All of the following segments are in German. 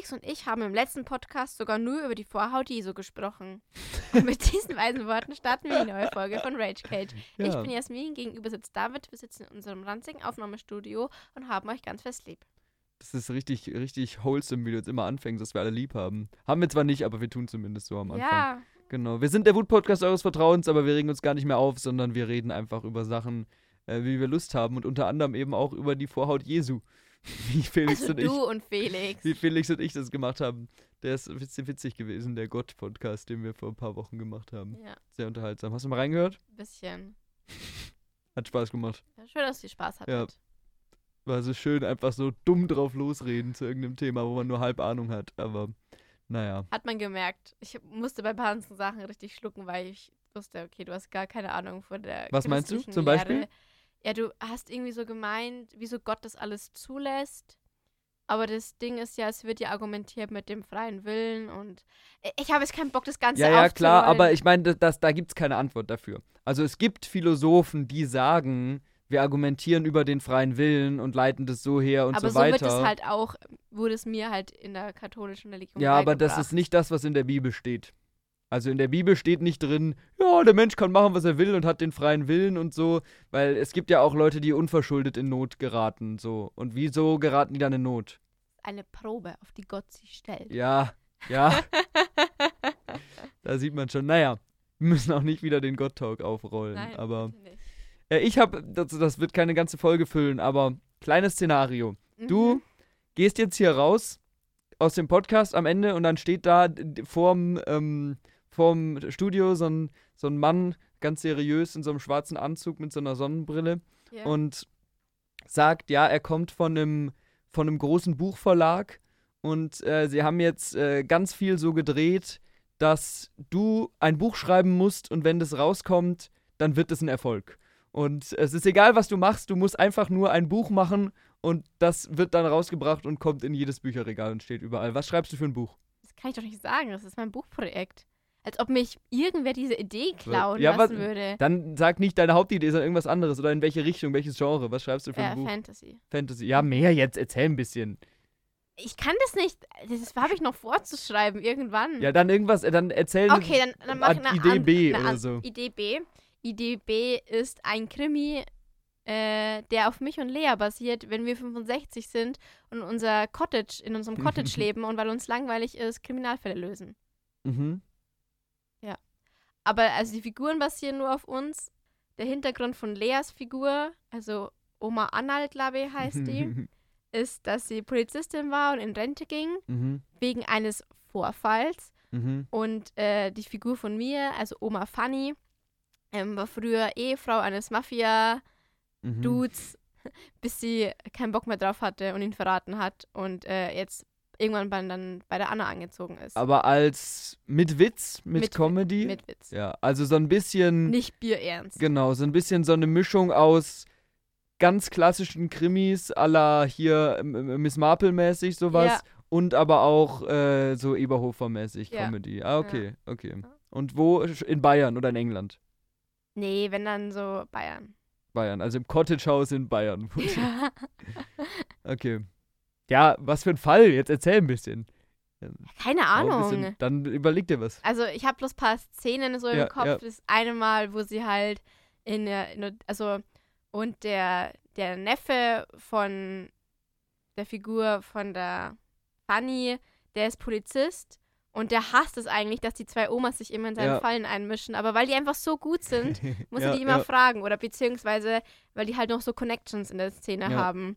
Felix und ich haben im letzten Podcast sogar nur über die Vorhaut Jesu gesprochen. Und mit diesen weisen Worten starten wir die neue Folge von Rage Cage. Ja. Ich bin Jasmin, gegenüber sitzt David. Wir sitzen in unserem ranzigen Aufnahmestudio und haben euch ganz fest lieb. Das ist richtig, richtig wholesome, wie du jetzt immer anfängst, dass wir alle lieb haben. Haben wir zwar nicht, aber wir tun zumindest so am Anfang. Ja, Genau. Wir sind der Wut-Podcast eures Vertrauens, aber wir regen uns gar nicht mehr auf, sondern wir reden einfach über Sachen, äh, wie wir Lust haben und unter anderem eben auch über die Vorhaut Jesu. Wie Felix also und ich. du und Felix. Wie Felix und ich das gemacht haben. Der ist witzig, witzig gewesen, der Gott-Podcast, den wir vor ein paar Wochen gemacht haben. Ja, Sehr unterhaltsam. Hast du mal reingehört? ein bisschen. Hat Spaß gemacht. Ja, schön, dass ihr Spaß hattet. Ja. War so schön, einfach so dumm drauf losreden zu irgendeinem Thema, wo man nur halb Ahnung hat. Aber naja. Hat man gemerkt. Ich musste bei ein paar Sachen richtig schlucken, weil ich wusste, okay, du hast gar keine Ahnung von der Was meinst du zum Beispiel? Ja, du hast irgendwie so gemeint, wieso Gott das alles zulässt. Aber das Ding ist ja, es wird ja argumentiert mit dem freien Willen und ich habe jetzt keinen Bock, das Ganze Ja, ja, klar, aber ich meine, das, das, da gibt es keine Antwort dafür. Also es gibt Philosophen, die sagen, wir argumentieren über den freien Willen und leiten das so her und aber so so weiter. wird es halt auch, wurde es mir halt in der katholischen Religion ja, aber das ist nicht das, was in der Bibel steht. Also in der Bibel steht nicht drin, ja, der Mensch kann machen, was er will und hat den freien Willen und so, weil es gibt ja auch Leute, die unverschuldet in Not geraten, so. Und wieso geraten die dann in Not? eine Probe, auf die Gott sie stellt. Ja, ja, da sieht man schon. Naja, wir müssen auch nicht wieder den Gott-Talk aufrollen, Nein, aber. Ja, ich habe, das, das wird keine ganze Folge füllen, aber kleines Szenario. Du Mhm. gehst jetzt hier raus aus dem Podcast am Ende und dann steht da vorm, ähm, vorm Studio so ein, so ein Mann, ganz seriös in so einem schwarzen Anzug mit so einer Sonnenbrille ja. und sagt, ja, er kommt von einem, von einem großen Buchverlag und äh, sie haben jetzt äh, ganz viel so gedreht, dass du ein Buch schreiben musst und wenn das rauskommt, dann wird es ein Erfolg. Und es ist egal, was du machst, du musst einfach nur ein Buch machen und das wird dann rausgebracht und kommt in jedes Bücherregal und steht überall. Was schreibst du für ein Buch? Das kann ich doch nicht sagen. Das ist mein Buchprojekt. Als ob mich irgendwer diese Idee klauen Ja, lassen was- würde. Dann sag nicht deine Hauptidee, sondern irgendwas anderes oder in welche Richtung, welches Genre. Was schreibst du für Äh, ein Buch? Fantasy. Fantasy. Ja, mehr jetzt, erzähl ein bisschen. Ich kann das nicht. Das habe ich noch vorzuschreiben irgendwann. Ja, dann irgendwas, äh, dann erzähl okay, dann, dann mach ich eine Idee an- B eine oder so. Idee B. Idee B ist ein Krimi, äh, der auf mich und Lea basiert, wenn wir 65 sind und unser Cottage, in unserem Cottage leben und weil uns langweilig ist, Kriminalfälle lösen. Mhm. Aber also die Figuren basieren nur auf uns. Der Hintergrund von Leas Figur, also Oma Annal, glaube ich, heißt die, ist, dass sie Polizistin war und in Rente ging, mhm. wegen eines Vorfalls. Mhm. Und äh, die Figur von mir, also Oma Fanny, ähm, war früher Ehefrau eines Mafia-Dudes, Mhm. bis sie keinen Bock mehr drauf hatte und ihn verraten hat und äh, jetzt irgendwann bei, dann bei der Anna angezogen ist. Aber als mit Witz, mit, Mit Comedy. Mit Witz. ja, also so ein bisschen. Nicht bierernst. Genau, so ein bisschen so eine Mischung aus ganz klassischen Krimis la hier Miss Marple-mäßig sowas Ja. und aber auch äh, so Eberhofer-mäßig Ja. Comedy. Ah, okay, okay. Ja. Und wo? In Bayern oder in England? Nee, wenn dann so Bayern. Bayern, also im Cottage House in Bayern. okay. Ja, was für ein Fall? Jetzt erzähl ein bisschen. Keine Auch ein Ahnung. bisschen- Dann überleg dir was. Also ich habe bloß ein paar Szenen so Ja, im Kopf. ja. Das eine Mal, wo sie halt in der, in der also und der, der Neffe von der Figur von der Fanny, der ist Polizist und der hasst es eigentlich, dass die zwei Omas sich immer in seine Ja. Fallen einmischen. Aber weil die einfach so gut sind, muss er die immer fragen oder beziehungsweise, weil die halt noch so Connections in der Szene haben.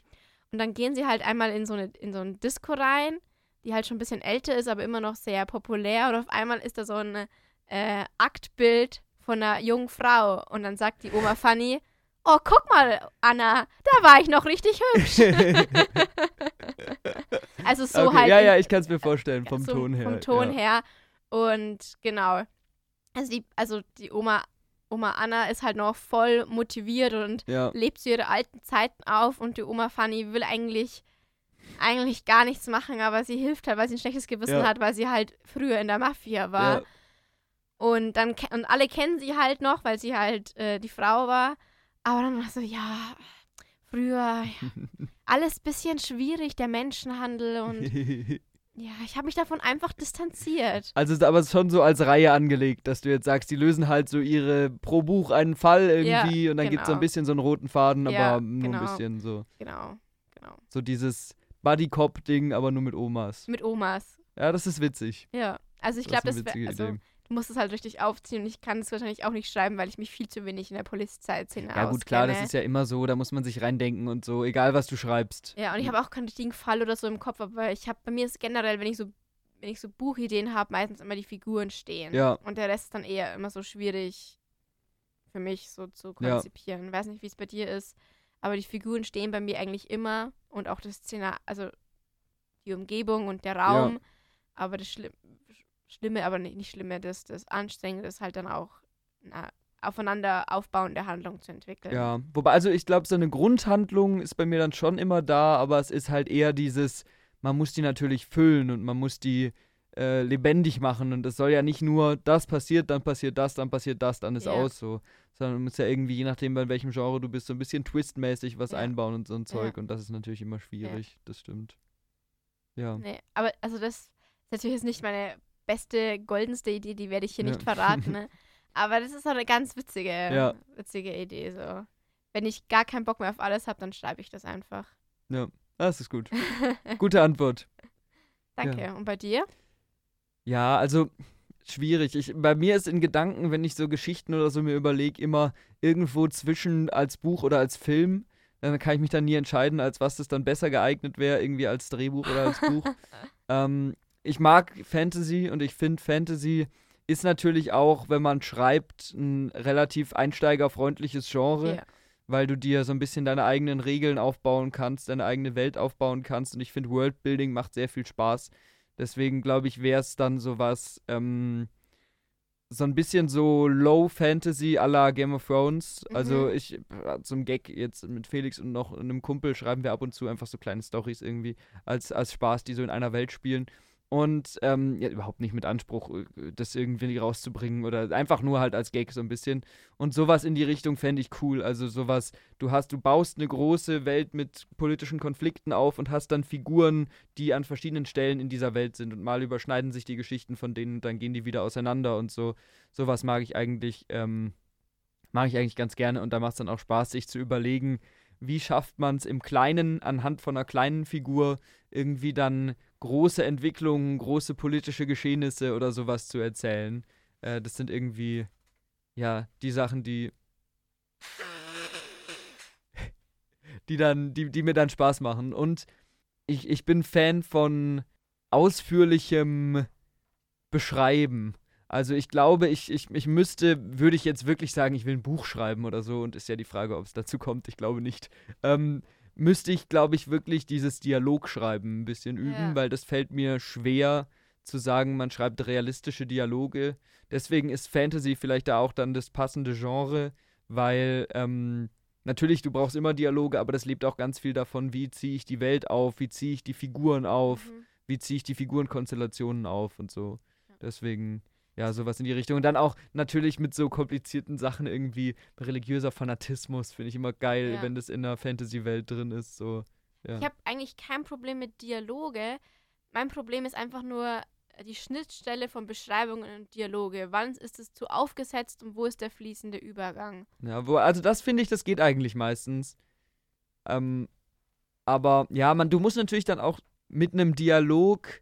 Und dann gehen sie halt einmal in so, eine, in so ein Disco rein, die halt schon ein bisschen älter ist, aber immer noch sehr populär. Und auf einmal ist da so ein äh, Aktbild von einer jungen Frau. Und dann sagt die Oma Fanny, oh, guck mal, Anna, da war ich noch richtig hübsch. also so okay, halt ja, ja, ich kann es mir vorstellen, vom so Ton her. Vom Ton ja. her. Und genau. Also die, also die Oma, Oma Anna ist halt noch voll motiviert und Ja. lebt zu ihre alten Zeiten auf und die Oma Fanny will eigentlich eigentlich gar nichts machen, aber sie hilft halt, weil sie ein schlechtes Gewissen Ja. hat, weil sie halt früher in der Mafia war. Ja. Und dann und alle kennen sie halt noch, weil sie halt äh, die Frau war. Aber dann war so, ja, früher, ja, alles bisschen schwierig, der Menschenhandel und Ja, ich habe mich davon einfach distanziert. Also ist aber schon so als Reihe angelegt, dass du jetzt sagst, die lösen halt so ihre pro Buch einen Fall irgendwie Ja, und dann gibt es so ein genau. bisschen so einen roten Faden, Ja, aber nur genau. ein bisschen so. Genau, genau. So dieses Buddy-Cop-Ding, aber nur mit Omas. Mit Omas. Ja, das ist witzig. Ja. Also ich Das ist glaube, eine das witzige wäre, also Idee. Du musst es halt richtig aufziehen und ich kann es wahrscheinlich auch nicht schreiben, weil ich mich viel zu wenig in der Polizeiszene Ja, gut, klar, das auskenne. ist ja immer so, da muss man sich reindenken und so, egal was du schreibst. Ja, und ich habe auch keinen richtigen Fall oder so im Kopf, aber ich habe bei mir ist generell, wenn ich so wenn ich so Buchideen habe, meistens immer die Figuren stehen. Ja. Und der Rest ist dann eher immer so schwierig für mich so zu Ja. konzipieren. Weiß nicht, wie es bei dir ist, aber die Figuren stehen bei mir eigentlich immer und auch das Szenar, also die Umgebung und der Raum. Aber das Schli Schlimme, aber nicht, nicht Schlimme, das, das Anstrengende ist halt dann auch eine aufeinander aufbauende Handlung zu entwickeln. Ja, wobei, also ich glaube, so eine Grundhandlung ist bei mir dann schon immer da, aber es ist halt eher dieses, man muss die natürlich füllen und man muss die äh, lebendig machen und es soll ja nicht nur, das passiert, dann passiert das, dann passiert das, dann ist Ja. aus so, sondern man muss ja irgendwie, je nachdem, bei welchem Genre du bist, so ein bisschen twistmäßig was Ja. einbauen und so ein Zeug Ja. und das ist natürlich immer schwierig, das stimmt. Ja. Nee, aber also das ist natürlich jetzt nicht meine beste, goldenste Idee, die werde ich hier Ja. nicht verraten. Ne? Aber das ist so eine ganz witzige, Ja. witzige Idee. So. Wenn ich gar keinen Bock mehr auf alles habe, dann schreibe ich das einfach. Das ist gut. Gute Antwort. Danke. Und bei dir? Ja, also schwierig. Ich, bei mir ist in Gedanken, wenn ich so Geschichten oder so mir überlege, immer irgendwo zwischen als Buch oder als Film. Dann kann ich mich dann nie entscheiden, als was das dann besser geeignet wäre, irgendwie als Drehbuch oder als Buch. ähm, ich mag Fantasy und ich finde, Fantasy ist natürlich auch, wenn man schreibt, ein relativ einsteigerfreundliches Genre Ja. weil du dir so ein bisschen deine eigenen Regeln aufbauen kannst, deine eigene Welt aufbauen kannst. Und ich finde, Worldbuilding macht sehr viel Spaß. Deswegen glaube ich, wäre es dann sowas, ähm, so ein bisschen so Low Fantasy à la Game of Thrones. Also Mhm. ich, äh, zum Gag jetzt mit Felix und noch einem Kumpel schreiben wir ab und zu einfach so kleine Stories irgendwie als, als Spaß, die so in einer Welt spielen. Und ähm, ja, überhaupt nicht mit Anspruch, äh, das irgendwie rauszubringen oder einfach nur halt als Gag so ein bisschen. Und sowas in die Richtung fände ich cool. Also sowas, du hast, du baust eine große Welt mit politischen Konflikten auf und hast dann Figuren, die an verschiedenen Stellen in dieser Welt sind und mal überschneiden sich die Geschichten von denen und dann gehen die wieder auseinander und so. Sowas mag ich eigentlich, ähm, mag ich eigentlich ganz gerne und da macht es dann auch Spaß, sich zu überlegen, wie schafft man es im Kleinen anhand von einer kleinen Figur irgendwie dann große Entwicklungen, große politische Geschehnisse oder sowas zu erzählen. Äh, das sind irgendwie, ja, die Sachen, die. die dann, die, die mir dann Spaß machen. Und ich, ich bin Fan von ausführlichem Beschreiben. Also ich glaube, ich, ich, ich müsste, würde ich jetzt wirklich sagen, ich will ein Buch schreiben oder so, und ist ja die Frage, ob es dazu kommt, ich glaube nicht. Ähm, müsste ich, glaube ich, wirklich dieses Dialogschreiben ein bisschen üben, Ja. weil das fällt mir schwer zu sagen, man schreibt realistische Dialoge. Deswegen ist Fantasy vielleicht da auch dann das passende Genre, weil ähm, natürlich, du brauchst immer Dialoge, aber das lebt auch ganz viel davon, wie ziehe ich die Welt auf, wie ziehe ich die Figuren auf, Mhm. wie ziehe ich die Figurenkonstellationen auf und so. Deswegen, ja, sowas in die Richtung. Und dann auch natürlich mit so komplizierten Sachen irgendwie religiöser Fanatismus, finde ich immer geil, Ja. wenn das in der Fantasy-Welt drin ist. So. Ja. Ich habe eigentlich kein Problem mit Dialoge. Mein Problem ist einfach nur die Schnittstelle von Beschreibungen und Dialoge. Wann ist es zu aufgesetzt und wo ist der fließende Übergang? Ja, wo, also das finde ich, das geht eigentlich meistens. Ähm, aber ja, man, du musst natürlich dann auch mit einem Dialog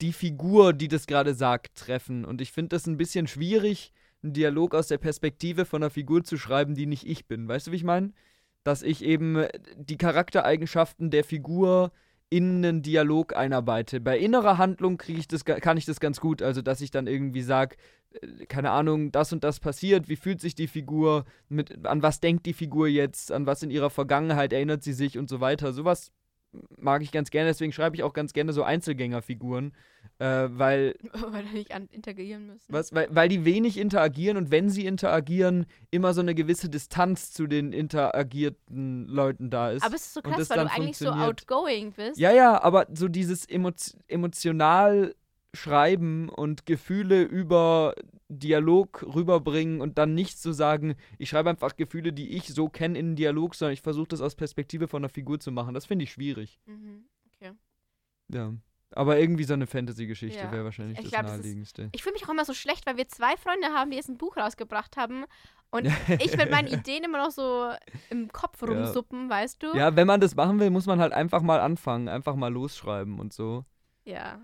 die Figur, die das gerade sagt, treffen. Und ich finde das ein bisschen schwierig, einen Dialog aus der Perspektive von einer Figur zu schreiben, die nicht ich bin. Weißt du, wie ich meine? Dass ich eben äh, die Charaktereigenschaften der Figur in einen Dialog einarbeite. Bei innerer Handlung kriege ich das, kann ich das ganz gut. Also, dass ich dann irgendwie sage, keine Ahnung, das und das passiert, wie fühlt sich die Figur, mit, an was denkt die Figur jetzt, an was in ihrer Vergangenheit erinnert sie sich und so weiter. Sowas mag ich ganz gerne, deswegen schreibe ich auch ganz gerne so Einzelgängerfiguren, äh, weil, Weil wir nicht interagieren müssen. was, weil, weil die wenig interagieren und wenn sie interagieren, immer so eine gewisse Distanz zu den interagierten Leuten da ist. Aber es ist so krass, weil du eigentlich so outgoing bist. Ja, ja, aber so dieses emo emotional schreiben und Gefühle über Dialog rüberbringen und dann nicht zu sagen, ich schreibe einfach Gefühle, die ich so kenne in einen Dialog, sondern ich versuche das aus Perspektive von einer Figur zu machen. Das finde ich schwierig. Mhm. Okay. Ja. Aber irgendwie so eine Fantasy-Geschichte Ja. wäre wahrscheinlich Ich das glaub, das ist- naheliegendste. Ich fühle mich auch immer so schlecht, weil wir zwei Freunde haben, die jetzt ein Buch rausgebracht haben. Und ich mit meinen Ideen immer noch so im Kopf Ja. rumsuppen, weißt du? Ja, wenn man das machen will, muss man halt einfach mal anfangen, einfach mal losschreiben und so. Ja.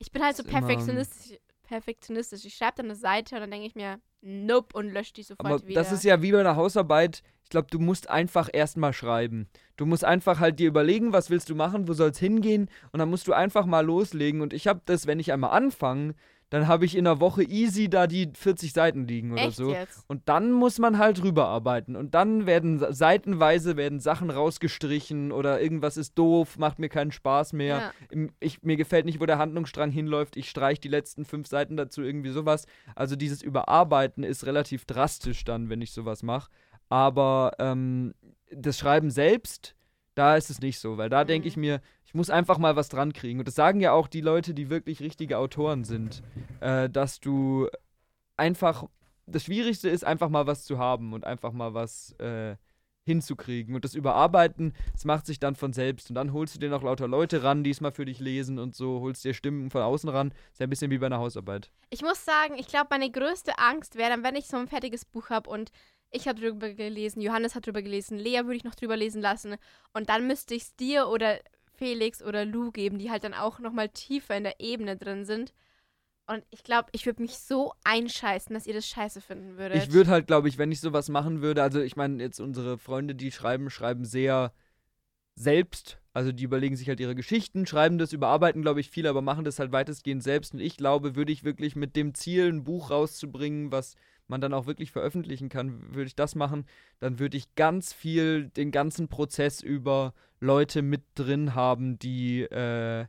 Ich bin halt so perfektionistisch. perfektionistisch. Ich schreibe dann eine Seite und dann denke ich mir, nope, und lösche die sofort Aber wieder. das ist ja wie bei einer Hausarbeit. Ich glaube, du musst einfach erstmal schreiben. Du musst einfach halt dir überlegen, was willst du machen, wo soll es hingehen und dann musst du einfach mal loslegen. Und ich habe das, wenn ich einmal anfange, dann habe ich in einer Woche easy da die 40 Seiten liegen oder Echt so. jetzt? Und dann muss man halt rüberarbeiten. Und dann werden seitenweise werden Sachen rausgestrichen oder irgendwas ist doof, macht mir keinen Spaß mehr. Ja. Ich, mir gefällt nicht, wo der Handlungsstrang hinläuft. Ich streiche die letzten fünf Seiten dazu, irgendwie sowas. Also dieses Überarbeiten ist relativ drastisch dann, wenn ich sowas mache. Aber ähm, das Schreiben selbst, da ist es nicht so, weil da denke Mhm. ich mir, ich muss einfach mal was dran kriegen. Und das sagen ja auch die Leute, die wirklich richtige Autoren sind, äh, dass du einfach, das Schwierigste ist einfach mal was zu haben und einfach mal was äh, hinzukriegen. Und das Überarbeiten, das macht sich dann von selbst. Und dann holst du dir noch lauter Leute ran, die es mal für dich lesen und so, holst dir Stimmen von außen ran. Ist ja ein bisschen wie bei einer Hausarbeit. Ich muss sagen, ich glaube, meine größte Angst wäre dann, wenn ich so ein fertiges Buch habe und ich habe drüber gelesen, Johannes hat drüber gelesen, Lea würde ich noch drüber lesen lassen und dann müsste ich es dir oder Felix oder Lou geben, die halt dann auch nochmal tiefer in der Ebene drin sind. Und ich glaube, ich würde mich so einscheißen, dass ihr das scheiße finden würdet. Ich würde halt, glaube ich, wenn ich sowas machen würde, also ich meine, jetzt unsere Freunde, die schreiben, schreiben sehr selbst. Also die überlegen sich halt ihre Geschichten, schreiben das, überarbeiten, glaube ich, viel, aber machen das halt weitestgehend selbst. Und ich glaube, würde ich wirklich mit dem Ziel, ein Buch rauszubringen, was man dann auch wirklich veröffentlichen kann, würde ich das machen, dann würde ich ganz viel den ganzen Prozess über Leute mit drin haben, die äh,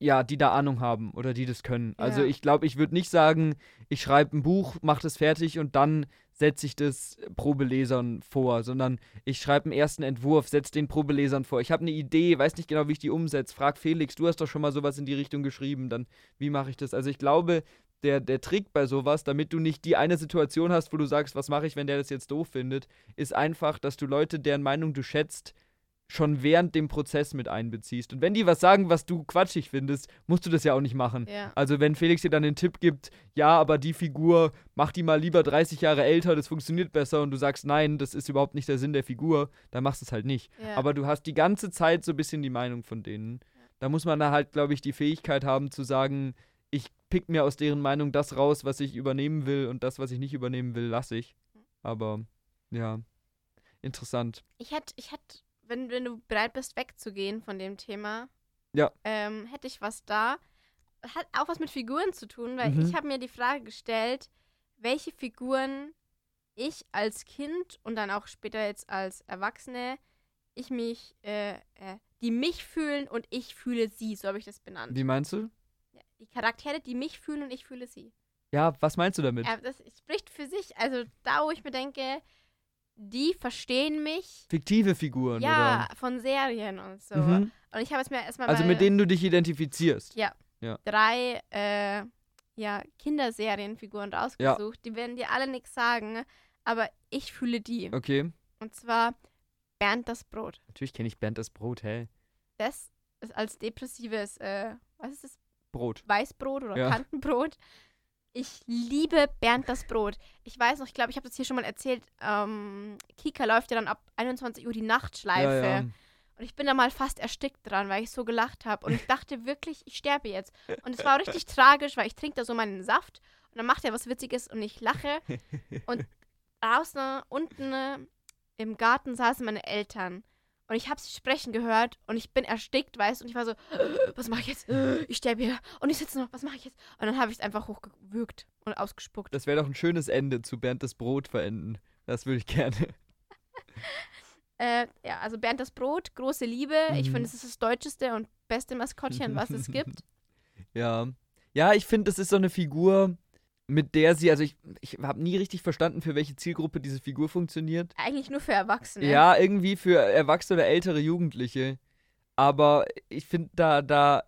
ja, die da Ahnung haben oder die das können. Also Ja. ich glaube, ich würde nicht sagen, ich schreibe ein Buch, mache das fertig und dann setze ich das Probelesern vor, sondern ich schreibe einen ersten Entwurf, setze den Probelesern vor. Ich habe eine Idee, weiß nicht genau, wie ich die umsetze. Frag Felix, du hast doch schon mal sowas in die Richtung geschrieben, dann wie mache ich das? Also ich glaube, der, der Trick bei sowas, damit du nicht die eine Situation hast, wo du sagst, was mache ich, wenn der das jetzt doof findet, ist einfach, dass du Leute, deren Meinung du schätzt, schon während dem Prozess mit einbeziehst. Und wenn die was sagen, was du quatschig findest, musst du das ja auch nicht machen. Ja. Also wenn Felix dir dann den Tipp gibt, ja, aber die Figur, mach die mal lieber 30 Jahre älter, das funktioniert besser und du sagst, nein, das ist überhaupt nicht der Sinn der Figur, dann machst du es halt nicht. Ja. Aber du hast die ganze Zeit so ein bisschen die Meinung von denen. Da muss man da halt, glaube ich, die Fähigkeit haben zu sagen, ich pick mir aus deren Meinung das raus, was ich übernehmen will und das, was ich nicht übernehmen will, lasse ich. Aber ja, interessant. Ich hätte, ich hätte, wenn, wenn du bereit bist, wegzugehen von dem Thema, Ja. ähm, hätte ich was da. Hat auch was mit Figuren zu tun, weil Mhm. ich habe mir die Frage gestellt, welche Figuren ich als Kind und dann auch später jetzt als Erwachsene, ich mich, äh, äh, die mich fühlen und ich fühle sie, so habe ich das benannt. Wie meinst du? Die Charaktere, die mich fühlen und ich fühle sie. Ja, was meinst du damit? Ja, das spricht für sich. Also da, wo ich mir denke, die verstehen mich. Fiktive Figuren, Ja, von Serien und so. oder? Mhm. Und ich habe jetzt mir erstmal Also mit denen du dich identifizierst. Ja. Ja. drei äh, ja, Kinderserienfiguren rausgesucht. Die werden dir alle nichts sagen, aber ich fühle die. Okay. Und zwar Bernd das Brot. Natürlich kenne ich Bernd das Brot, hä? Das ist als depressives, äh, was ist das? Brot. Weißbrot oder Ja. Kantenbrot. Ich liebe Bernd das Brot. Ich weiß noch, ich glaube, ich habe das hier schon mal erzählt. Ähm, Kika läuft ja dann ab 21 Uhr die Nachtschleife. Ja, ja. Und ich bin da mal fast erstickt dran, weil ich so gelacht habe. Und ich dachte wirklich, ich sterbe jetzt. Und es war richtig tragisch, weil ich trinke da so meinen Saft und dann macht er was Witziges und ich lache. Und draußen, unten im Garten saßen meine Eltern. Und ich habe sie sprechen gehört und ich bin erstickt, weißt du? Und ich war so, was mache ich jetzt? Ich sterbe hier. Und ich sitze noch, was mache ich jetzt? Und dann habe ich es einfach hochgewürgt und ausgespuckt. Das wäre doch ein schönes Ende zu Bernd das Brot verenden. Das würde ich gerne. Äh, ja, also Bernd das Brot, große Liebe. Ich Mhm. finde, es ist das deutscheste und beste Maskottchen, was es gibt. Ja. Ja, ich finde, das ist so eine Figur, mit der sie, also ich, ich habe nie richtig verstanden, für welche Zielgruppe diese Figur funktioniert. Eigentlich nur für Erwachsene. Ja, irgendwie für Erwachsene oder ältere Jugendliche. Aber ich finde, da, da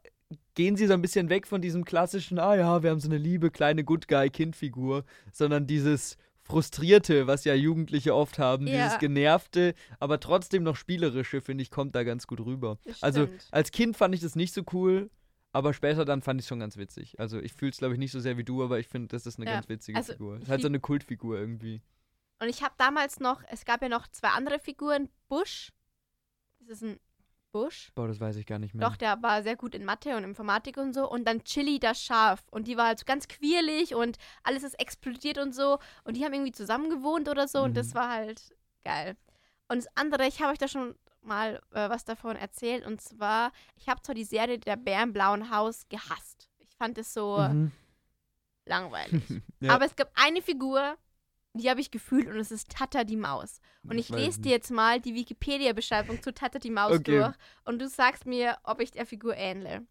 gehen sie so ein bisschen weg von diesem klassischen, ah ja, wir haben so eine liebe kleine Good Guy-Kindfigur, sondern dieses Frustrierte, was ja Jugendliche oft haben, Ja. dieses Genervte, aber trotzdem noch Spielerische, finde ich, kommt da ganz gut rüber. Also als Kind fand ich das nicht so cool, aber später dann fand ich es schon ganz witzig. Also ich fühle es, glaube ich, nicht so sehr wie du, aber ich finde, das ist eine Ja, ganz witzige also Figur. Ist halt so eine Kultfigur irgendwie. Und ich habe damals noch, es gab ja noch zwei andere Figuren. Bush. Das ist ein Bush. Boah, das weiß ich gar nicht mehr. Doch, der war sehr gut in Mathe und Informatik und so. Und dann Chili das Schaf. Und die war halt so ganz quirlig und alles ist explodiert und so. Und die haben irgendwie zusammen gewohnt oder so. Und das Mhm. war halt geil. Und das andere, ich habe euch da schon mal äh, was davon erzählt. Und zwar, ich habe zwar die Serie Der Bär im blauen Haus gehasst. Ich fand es so Mhm. langweilig. Ja. Aber es gab eine Figur, die habe ich gefühlt und es ist Tata die Maus. Und ich lese dir jetzt mal die Wikipedia-Beschreibung zu Tata die Maus Okay. durch und du sagst mir, ob ich der Figur ähnle.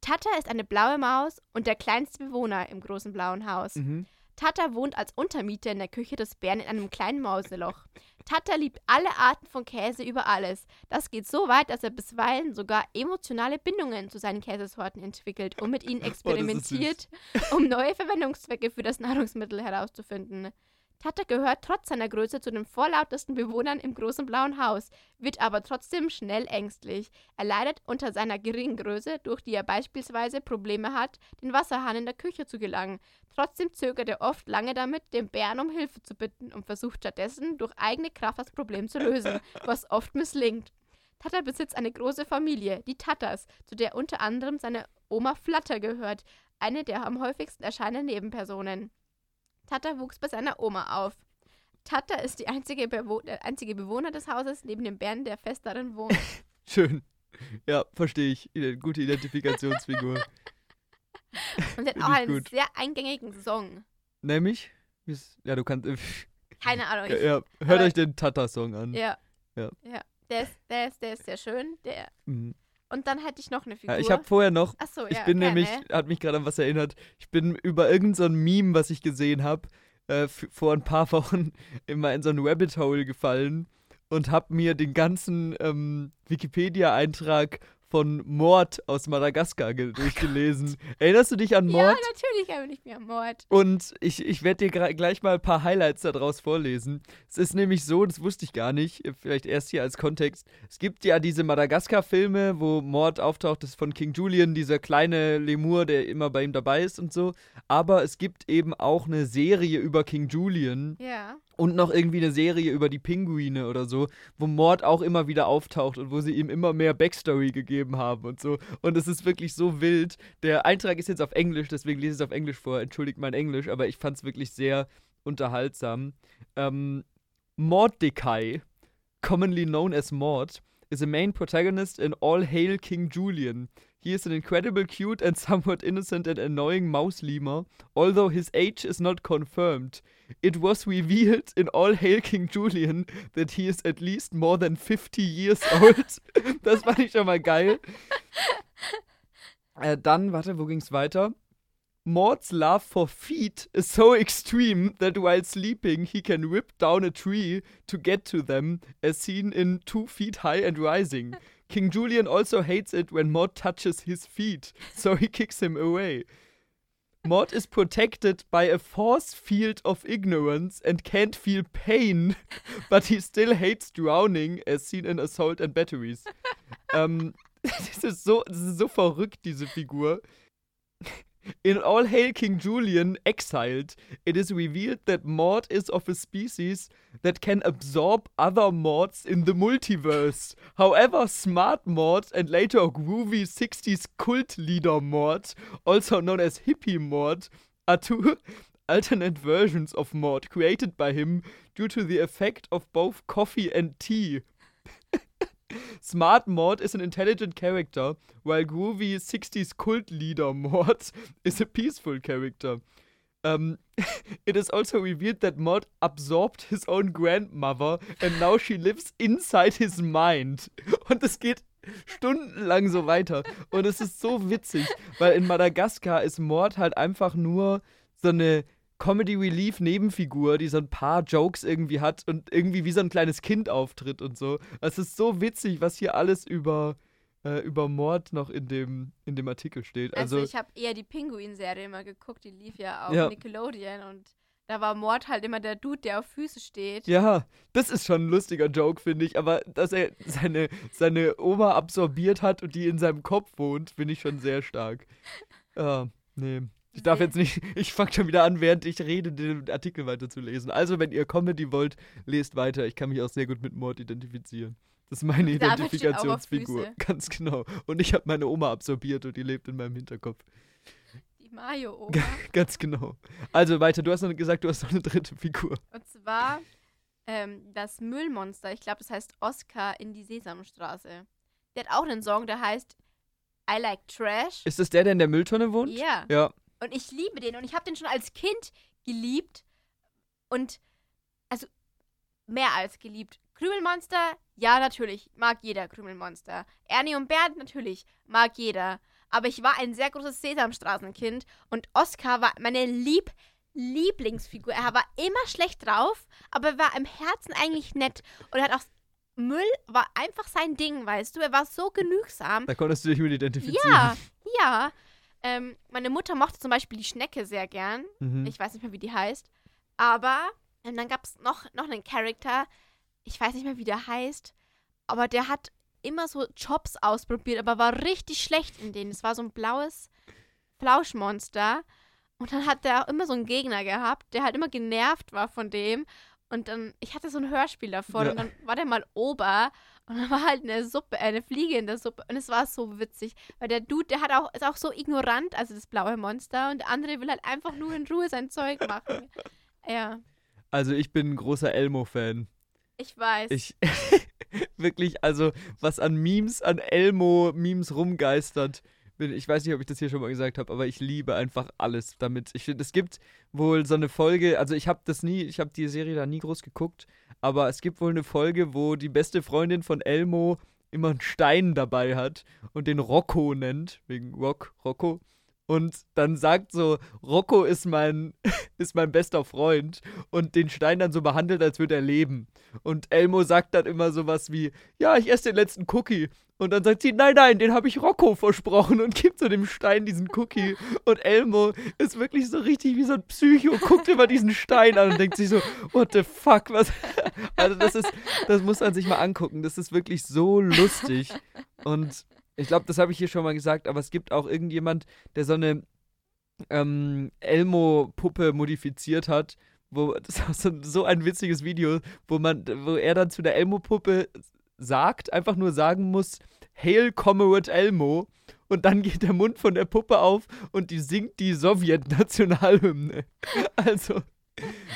Tata ist eine blaue Maus und der kleinste Bewohner im großen blauen Haus. Mhm. Tata wohnt als Untermieter in der Küche des Bären in einem kleinen Mauseloch. Tata liebt alle Arten von Käse über alles. Das geht so weit, dass er bisweilen sogar emotionale Bindungen zu seinen Käsesorten entwickelt und mit ihnen experimentiert, um neue Verwendungszwecke für das Nahrungsmittel herauszufinden. Tata gehört trotz seiner Größe zu den vorlautesten Bewohnern im großen blauen Haus, wird aber trotzdem schnell ängstlich. Er leidet unter seiner geringen Größe, durch die er beispielsweise Probleme hat, den Wasserhahn in der Küche zu gelangen. Trotzdem zögert er oft lange damit, den Bären um Hilfe zu bitten und versucht stattdessen durch eigene Kraft das Problem zu lösen, was oft misslingt. Tata besitzt eine große Familie, die Tatas, zu der unter anderem seine Oma Flatter gehört, eine der am häufigsten erscheinenden Nebenpersonen. Tata wuchs bei seiner Oma auf. Tata ist die einzige, Bewo der einzige Bewohner des Hauses neben dem Bären, der fest darin wohnt. Schön. Ja, verstehe ich. Gute Identifikationsfigur. Und hat auch einen gut. sehr eingängigen Song. Nämlich? Ja, du kannst. äh, Keine Ahnung. Ich, ja, hört euch den Tata-Song an. ja. Ja. ja. Der, ist, der, ist, der ist sehr schön. Der. Mhm. Und dann hätte ich noch eine Figur. Ja, ich habe vorher noch Achso, Ich ja, bin gerne. nämlich, hat mich gerade an was erinnert, ich bin über irgendein so ein Meme, was ich gesehen habe, äh, vor ein paar Wochen immer in so ein Rabbit Hole gefallen und habe mir den ganzen ähm, Wikipedia-Eintrag von Mord aus Madagaskar ge- durchgelesen. Erinnerst du dich an Ja, Mord? natürlich erinnere ich mich an Mord. Und ich, ich werde dir gleich mal ein paar Highlights daraus vorlesen. Es ist nämlich so, das wusste ich gar nicht, vielleicht erst hier als Kontext. Es gibt ja diese Madagaskar-Filme, wo Mord auftaucht, das ist von King Julian, dieser kleine Lemur, der immer bei ihm dabei ist und so. Aber es gibt eben auch eine Serie über King Julian Ja. Und noch irgendwie eine Serie über die Pinguine oder so, wo Mord auch immer wieder auftaucht und wo sie ihm immer mehr Backstory gegeben haben und so. Und es ist wirklich so wild. Der Eintrag ist jetzt auf Englisch, deswegen lese ich es auf Englisch vor. Entschuldigt mein Englisch, aber ich fand es wirklich sehr unterhaltsam. Ähm, Mordecai, commonly known as Mord, is a main protagonist in All Hail King Julian. He is an incredible, cute, and somewhat innocent and annoying mouse lemur, although his age is not confirmed. It was revealed in All Hail King Julian that he is at least more than 50 years old. das fand ich schon mal geil. Äh, dann, warte, wo ging's weiter? Maud's love for feet is so extreme that while sleeping he can rip down a tree to get to them, as seen in Two Feet High and Rising. King Julian also hates it when Maud touches his feet, so he kicks him away. Maud is protected by a force field of ignorance and can't feel pain, but he still hates drowning, as seen in Assault and Batteries. ähm, das, ist so, das ist so verrückt, diese Figur. In All Hail King Julian Exiled, it is revealed that Maud is of a species that can absorb other Mauds in the multiverse. However, Smart Maud and later groovy 60s cult leader Maud, also known as Hippie Maud, are two alternate versions of Maud created by him due to the effect of both coffee and tea. Smart Maud is an intelligent character, while groovy 60s cult leader Maud is a peaceful character. Um, it is also revealed that Maud absorbed his own grandmother and now she lives inside his mind. Und es geht stundenlang so weiter. Und es ist so witzig, weil in Madagaskar ist Maud halt einfach nur so eine Comedy Relief Nebenfigur, die so ein paar Jokes irgendwie hat und irgendwie wie so ein kleines Kind auftritt und so. Es ist so witzig, was hier alles über, äh, über Mord noch in dem, in dem Artikel steht. Also, Also, ich habe eher die Pinguin-Serie immer geguckt, die lief ja auf Ja. Nickelodeon und Da war Mord halt immer der Dude, der auf Füße steht. Ja, das ist schon ein lustiger Joke, finde ich. Aber dass er seine, seine Oma absorbiert hat und die in seinem Kopf wohnt, finde ich schon sehr stark. Ja, nee. Ich darf jetzt nicht, ich fange schon wieder an, während ich rede, den Artikel weiterzulesen. Also, wenn ihr Comedy wollt, lest weiter. Ich kann mich auch sehr gut mit Mord identifizieren. Das ist meine Identifikationsfigur. Ganz genau. Und ich habe meine Oma absorbiert und die lebt in meinem Hinterkopf. Die Mayo-Oma. Ganz genau. Also weiter, du hast noch gesagt, du hast noch eine dritte Figur. Und zwar ähm, das Müllmonster. Ich glaube, das heißt Oscar in die Sesamstraße. Der hat auch einen Song, der heißt I Like Trash. Ist das der, der in der Mülltonne wohnt? Ja. Ja. Und ich liebe den. Und ich habe den schon als Kind geliebt. Und, also, mehr als geliebt. Krümelmonster? Ja, natürlich. Mag jeder Krümelmonster. Ernie und Bernd? Natürlich. Mag jeder. Aber ich war ein sehr großes Sesamstraßenkind. Und Oscar war meine Lieb Lieblingsfigur. Er war immer schlecht drauf, aber er war im Herzen eigentlich nett. Und er hat auch. Müll war einfach sein Ding, weißt du? Er war so genügsam. Da konntest du dich mit identifizieren. Ja, ja. Ähm, meine Mutter mochte zum Beispiel die Schnecke sehr gern. Mhm. Ich weiß nicht mehr, wie die heißt. Aber ähm, dann gab es noch, noch einen Charakter. Ich weiß nicht mehr, wie der heißt. Aber der hat immer so Jobs ausprobiert, aber war richtig schlecht in denen. Es war so ein blaues Flauschmonster. Und dann hat der auch immer so einen Gegner gehabt, der halt immer genervt war von dem. Und dann, ich hatte so ein Hörspiel davon Ja. und dann war der mal Ober und dann war halt eine Suppe, eine Fliege in der Suppe und es war so witzig, weil der Dude, der hat auch, ist auch so ignorant, also das blaue Monster und der andere will halt einfach nur in Ruhe sein Zeug machen. Ja, Also ich bin ein großer Elmo-Fan. ich weiß. Ich wirklich, also was an Memes, an Elmo-Memes rumgeistert. Bin, ich weiß nicht, ob ich das hier schon mal gesagt habe, aber ich liebe einfach alles damit. Ich finde, es gibt wohl so eine Folge, also ich habe das nie, ich habe die Serie da nie groß geguckt, aber es gibt wohl eine Folge, wo die beste Freundin von Elmo immer einen Stein dabei hat und den Rocco nennt, wegen Rock, Rocco. Und dann sagt so, Rocco ist mein, ist mein bester Freund und den Stein dann so behandelt, als würde er leben. Und Elmo sagt dann immer sowas wie, ja, ich esse den letzten Cookie. Und dann sagt sie, nein, nein, den habe ich Rocco versprochen und gibt so dem Stein diesen Cookie. Und Elmo ist wirklich so richtig wie so ein Psycho, guckt immer diesen Stein an und denkt sich so, what the fuck, was? Also das ist, das muss man sich mal angucken. Das ist wirklich so lustig. Und ich glaube, das habe ich hier schon mal gesagt, aber es gibt auch irgendjemand, der so eine ähm, Elmo-Puppe modifiziert hat, wo das ist so, so ein witziges Video, wo man, wo er dann zu der Elmo-Puppe sagt, einfach nur sagen muss, Hail Comrade Elmo. Und dann geht der Mund von der Puppe auf und die singt die Sowjet-Nationalhymne. Also,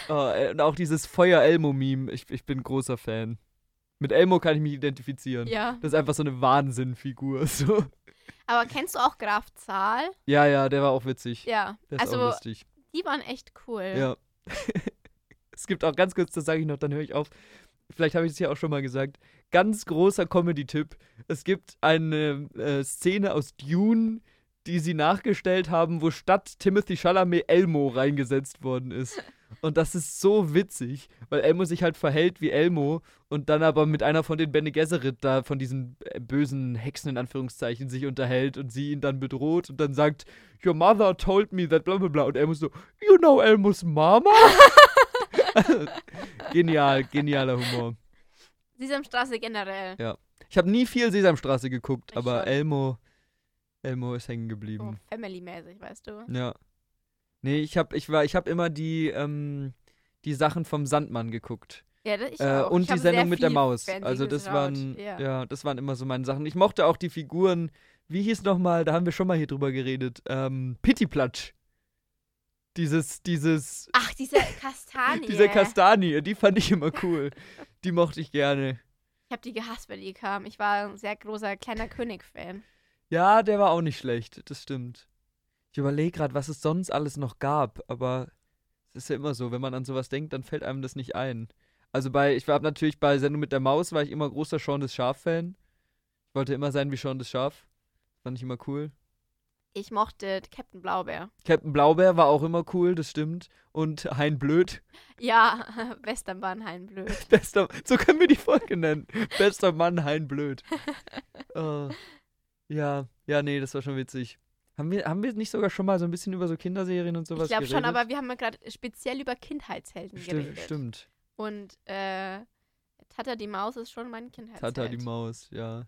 oh, äh, und auch dieses Feuer-Elmo-Meme, ich, ich bin großer Fan. Mit Elmo kann ich mich identifizieren. ja. Das ist einfach so eine Wahnsinnfigur. So. Aber kennst du auch Graf Zahl? Ja, ja, der war auch witzig. Ja. Der ist auch also, lustig. die waren echt cool. Ja. es gibt auch ganz kurz, das sage ich noch, dann höre ich auf. Vielleicht habe ich es ja auch schon mal gesagt. Ganz großer Comedy-Tipp. Es gibt eine äh, Szene aus Dune, die sie nachgestellt haben, wo statt Timothy Chalamet Elmo reingesetzt worden ist. Und das ist so witzig, weil Elmo sich halt verhält wie Elmo und dann aber mit einer von den Bene Gesserit da, von diesen äh, bösen Hexen in Anführungszeichen, sich unterhält und sie ihn dann bedroht und dann sagt, Your mother told me that bla bla bla. Und Elmo so, You know Elmos Mama? Genial, genialer Humor. Sesamstraße generell. Ich habe nie viel Sesamstraße geguckt, Ich aber schon. Elmo, Elmo ist hängen geblieben. Family-mäßig, weißt du? Ja. Nee, ich habe ich war, ich hab immer die, ähm, die Sachen vom Sandmann geguckt. Ja, das, ich Äh, auch. und Ich die Sendung mit der Maus. Fernsehen Also das geschaut, waren, Ja. ja. das waren immer so meine Sachen. Ich mochte auch die Figuren, wie hieß nochmal, da haben wir schon mal hier drüber geredet, ähm, Pittiplatsch. Dieses, dieses, Ach, diese Kastanie. diese Kastanie, die fand ich immer cool. die mochte ich gerne. Ich habe die gehasst, weil die kam. Ich war ein sehr großer kleiner König-Fan. Ja, der war auch nicht schlecht, das stimmt. Ich überlege gerade, was es sonst alles noch gab, aber es ist ja immer so, wenn man an sowas denkt, dann fällt einem das nicht ein. Also bei, ich war natürlich bei Sendung mit der Maus, war ich immer großer Sean des Schaf-Fan. Ich wollte immer sein wie Sean des Schaf. Fand ich immer cool. Ich mochte Captain Blaubeer. Captain Blaubeer war auch immer cool, das stimmt. Und Hein Blöd. Ja, Westernbahnhain blöd. Bester, so können wir die Folge nennen. Bester Mann, Hein Blöd. Äh, ja, ja, nee, das war schon witzig. Haben wir, haben wir nicht sogar schon mal so ein bisschen über so Kinderserien und sowas Ich glaube geredet? schon, aber wir haben ja gerade speziell über Kindheitshelden Stimmt, geredet. stimmt. Und äh, Tata die Maus ist schon mein Kindheitsheld. Tata die Maus, ja.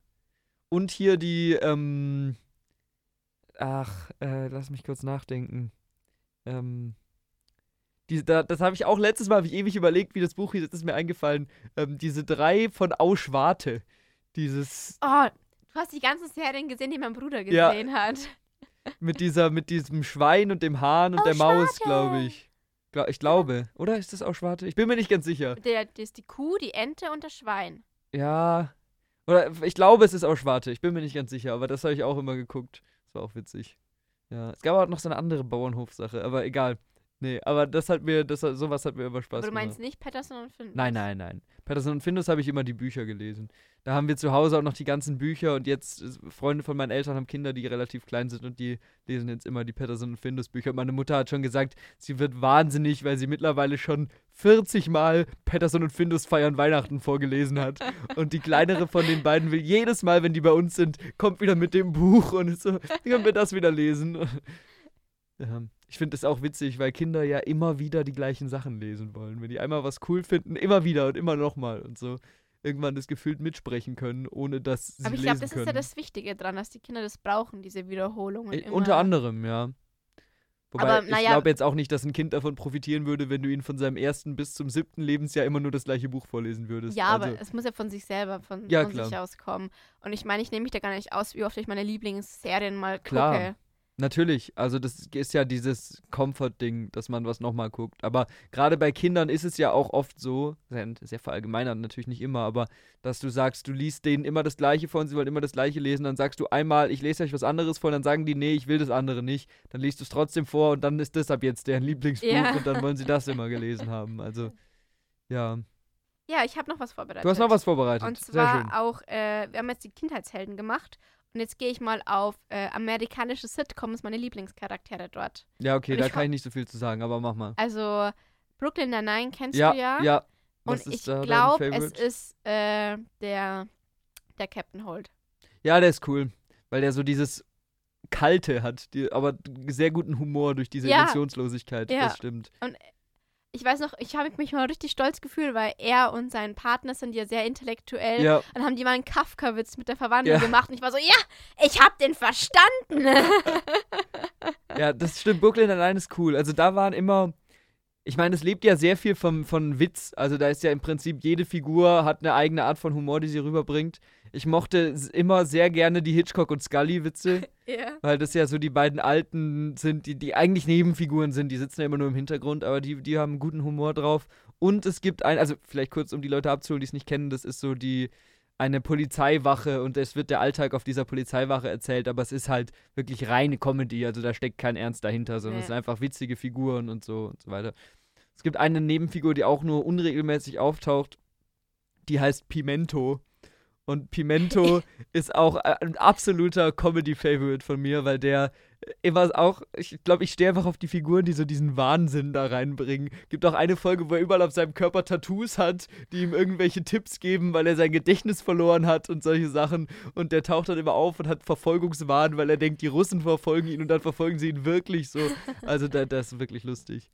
Und hier die, ähm, ach, äh, lass mich kurz nachdenken. Ähm, die, da, das habe ich auch letztes Mal, habe ich ewig überlegt, wie das Buch hieß, jetzt ist mir eingefallen. Ähm, diese drei von Auschwarte. Dieses, Oh, du hast die ganzen Serien gesehen, die mein Bruder Ja. gesehen hat. Mit dieser, mit diesem Schwein und dem Hahn und der Maus, glaube ich. Ich glaube. Oder ist das Auschwarte? Ich bin mir nicht ganz sicher. Der, das ist die Kuh, die Ente und das Schwein. Ja. Oder ich glaube, es ist Auschwarte. Ich bin mir nicht ganz sicher, aber das habe ich auch immer geguckt. Das war auch witzig. Ja. Es gab auch noch so eine andere Bauernhofsache, aber egal. Nee, aber das hat mir, das sowas hat mir immer Spaß Aber du gemacht. meinst nicht Patterson und Findus? Nein, nein, nein. Patterson und Findus habe ich immer die Bücher gelesen. Da haben wir zu Hause auch noch die ganzen Bücher und jetzt äh, Freunde von meinen Eltern haben Kinder, die relativ klein sind und die lesen jetzt immer die Patterson und Findus Bücher. Und meine Mutter hat schon gesagt, sie wird wahnsinnig, weil sie mittlerweile schon 40 Mal Patterson und Findus feiern Weihnachten vorgelesen hat. Und die kleinere von den beiden will jedes Mal, wenn die bei uns sind, kommt wieder mit dem Buch und ist so, können wir das wieder lesen? Ja, ich finde das auch witzig, weil Kinder ja immer wieder die gleichen Sachen lesen wollen. Wenn die einmal was cool finden, immer wieder und immer nochmal und so irgendwann das gefühlt mitsprechen können, ohne dass sie Aber ich glaube, das können. ist ja das Wichtige dran, dass die Kinder das brauchen, diese Wiederholungen. Äh. Unter anderem, ja. Wobei, Aber, ich naja- glaube jetzt auch nicht, dass ein Kind davon profitieren würde, wenn du ihn von seinem ersten bis zum siebten Lebensjahr immer nur das gleiche Buch vorlesen würdest. Ja, also, aber es muss ja von sich selber, von, Ja, von sich klar. aus kommen. Und ich meine, ich nehme mich da gar nicht aus, wie oft ich meine Lieblingsserien mal gucke. Natürlich, also das ist ja dieses Comfort-Ding, dass man was nochmal guckt. Aber gerade bei Kindern ist es ja auch oft so, sehr, verallgemeinert natürlich nicht immer, aber dass du sagst, du liest denen immer das Gleiche vor und sie wollen immer das Gleiche lesen, dann sagst du einmal, ich lese euch was anderes vor, und dann sagen die, nee, ich will das andere nicht. Dann liest du es trotzdem vor und dann ist das ab jetzt deren Lieblingsbuch Ja. und dann wollen sie das immer gelesen haben. Also, ja. Ja, ich habe noch was vorbereitet. Du hast noch was vorbereitet. Und zwar auch, äh, wir haben jetzt die Kindheitshelden gemacht. Und jetzt gehe ich mal auf äh, amerikanische Sitcoms, meine Lieblingscharaktere dort. Ja, okay, und da ich kann ich nicht so viel zu sagen, aber mach mal. Also Brooklyn Nine-Nine kennst Ja, du ja. ja. Und Was ist ich glaube, es ist äh, der, der Captain Holt. Ja, der ist cool, weil der so dieses Kalte hat, die, aber sehr guten Humor durch diese Ja. Emotionslosigkeit. Ja. Das stimmt. Ich weiß noch, ich habe mich mal richtig stolz gefühlt, weil er und sein Partner sind ja sehr intellektuell. Ja, Dann haben die mal einen Kafka-Witz mit der Verwandlung Ja. gemacht und ich war so, ja, ich hab den verstanden. ja, das stimmt. Brooklyn allein ist cool. Also da waren immer. Ich meine, es lebt ja sehr viel vom, von Witz. Also da ist ja im Prinzip jede Figur hat eine eigene Art von Humor, die sie rüberbringt. Ich mochte immer sehr gerne die Hitchcock und Scully Witze. ja. Weil das ja so die beiden Alten sind, die, die eigentlich Nebenfiguren sind, die sitzen ja immer nur im Hintergrund, aber die, die haben guten Humor drauf. Und es gibt ein, also vielleicht kurz, um die Leute abzuholen, die es nicht kennen, das ist so die eine Polizeiwache und es wird der Alltag auf dieser Polizeiwache erzählt, aber es ist halt wirklich reine Comedy, also da steckt kein Ernst dahinter, sondern es Nee. sind einfach witzige Figuren und so und so weiter. Es gibt eine Nebenfigur, die auch nur unregelmäßig auftaucht, die heißt Pimento. Und Pimento ist auch äh, ein absoluter Comedy-Favorite von mir, weil der immer auch, ich glaube, ich stehe einfach auf die Figuren, die so diesen Wahnsinn da reinbringen. Gibt auch eine Folge, wo er überall auf seinem Körper Tattoos hat, die ihm irgendwelche Tipps geben, weil er sein Gedächtnis verloren hat und solche Sachen. Und der taucht dann immer auf und hat Verfolgungswahn, weil er denkt, die Russen verfolgen ihn und dann verfolgen sie ihn wirklich so. Also da, das ist wirklich lustig,